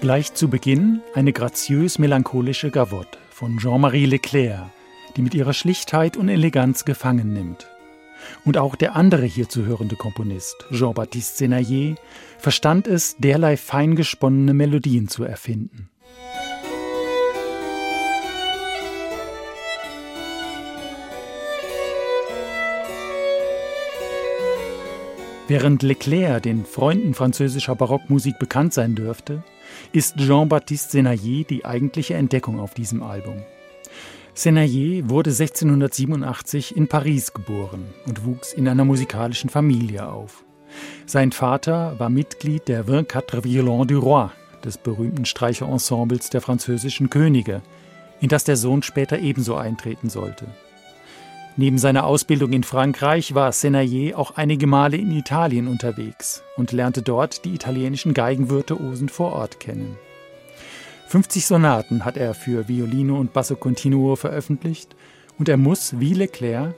Gleich zu Beginn eine graziös melancholische Gavotte von Jean-Marie Leclerc, die mit ihrer Schlichtheit und Eleganz gefangen nimmt. Und auch der andere hier zu hörende Komponist, Jean-Baptiste Senayer, verstand es, derlei fein gesponnene Melodien zu erfinden. Während Leclerc den Freunden französischer Barockmusik bekannt sein dürfte, ist Jean-Baptiste Senayer die eigentliche Entdeckung auf diesem Album. Senayer wurde 1687 in Paris geboren und wuchs in einer musikalischen Familie auf. Sein Vater war Mitglied der 24 Violons du Roi, des berühmten Streicherensembles der französischen Könige, in das der Sohn später ebenso eintreten sollte. Neben seiner Ausbildung in Frankreich war Senayer auch einige Male in Italien unterwegs und lernte dort die italienischen Geigenvirtuosen vor Ort kennen. 50 Sonaten hat er für Violine und Basso Continuo veröffentlicht und er muss, wie Leclerc,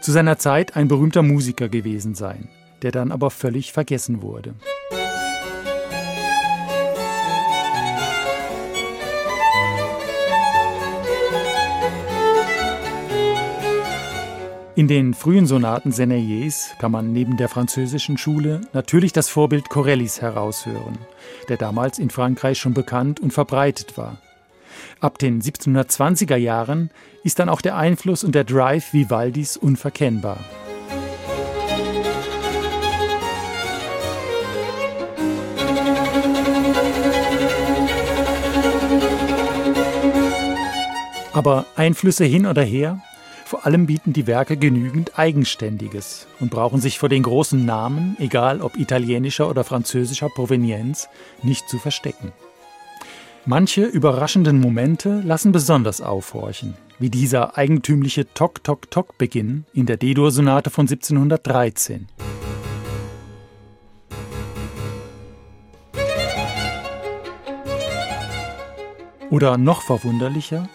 zu seiner Zeit ein berühmter Musiker gewesen sein, der dann aber völlig vergessen wurde. In den frühen Sonaten Senayers kann man neben der französischen Schule natürlich das Vorbild Corellis heraushören, der damals in Frankreich schon bekannt und verbreitet war. Ab den 1720er Jahren ist dann auch der Einfluss und der Drive Vivaldis unverkennbar. Aber Einflüsse hin oder her, vor allem bieten die Werke genügend Eigenständiges und brauchen sich vor den großen Namen, egal ob italienischer oder französischer Provenienz, nicht zu verstecken. Manche überraschenden Momente lassen besonders aufhorchen, wie dieser eigentümliche Tok-Tok-Tok-Beginn in der D-Dur-Sonate von 1713. Oder noch verwunderlicher,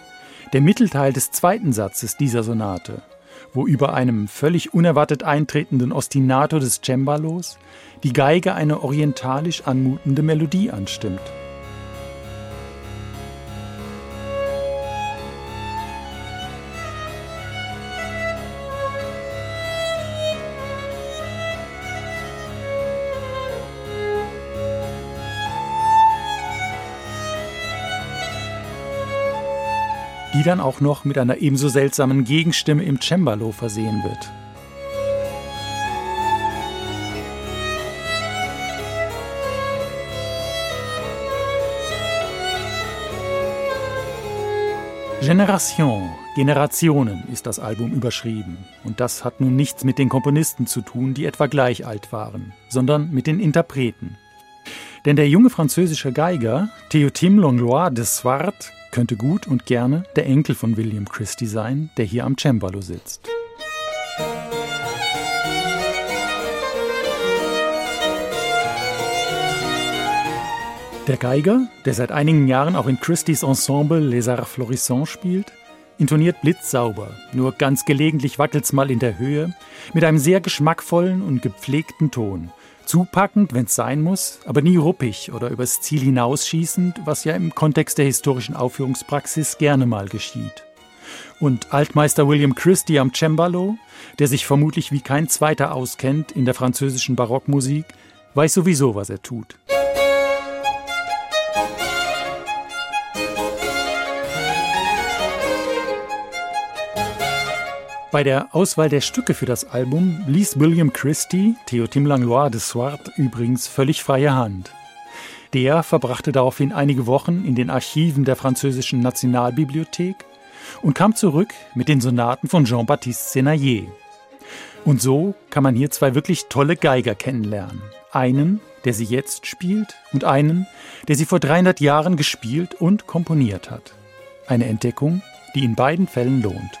der Mittelteil des zweiten Satzes dieser Sonate, wo über einem völlig unerwartet eintretenden Ostinato des Cembalos die Geige eine orientalisch anmutende Melodie anstimmt. Die dann auch noch mit einer ebenso seltsamen Gegenstimme im Cembalo versehen wird. Generation, Generationen ist das Album überschrieben. Und das hat nun nichts mit den Komponisten zu tun, die etwa gleich alt waren, sondern mit den Interpreten. Denn der junge französische Geiger Théotime Langlois de Swart könnte gut und gerne der Enkel von William Christie sein, der hier am Cembalo sitzt. Der Geiger, der seit einigen Jahren auch in Christies Ensemble Les Arts Florissants spielt, intoniert blitzsauber, nur ganz gelegentlich wackelt's mal in der Höhe, mit einem sehr geschmackvollen und gepflegten Ton Zupackend, wenn es sein muss, aber nie ruppig oder übers Ziel hinausschießend, was ja im Kontext der historischen Aufführungspraxis gerne mal geschieht. Und Altmeister William Christie am Cembalo, der sich vermutlich wie kein zweiter auskennt in der französischen Barockmusik, weiß sowieso, was er tut. Bei der Auswahl der Stücke für das Album ließ William Christie Théotime Langlois de Swart übrigens völlig freie Hand. Der verbrachte daraufhin einige Wochen in den Archiven der französischen Nationalbibliothek und kam zurück mit den Sonaten von Jean-Baptiste Senayer. Und so kann man hier zwei wirklich tolle Geiger kennenlernen. Einen, der sie jetzt spielt, und einen, der sie vor 300 Jahren gespielt und komponiert hat. Eine Entdeckung, die in beiden Fällen lohnt.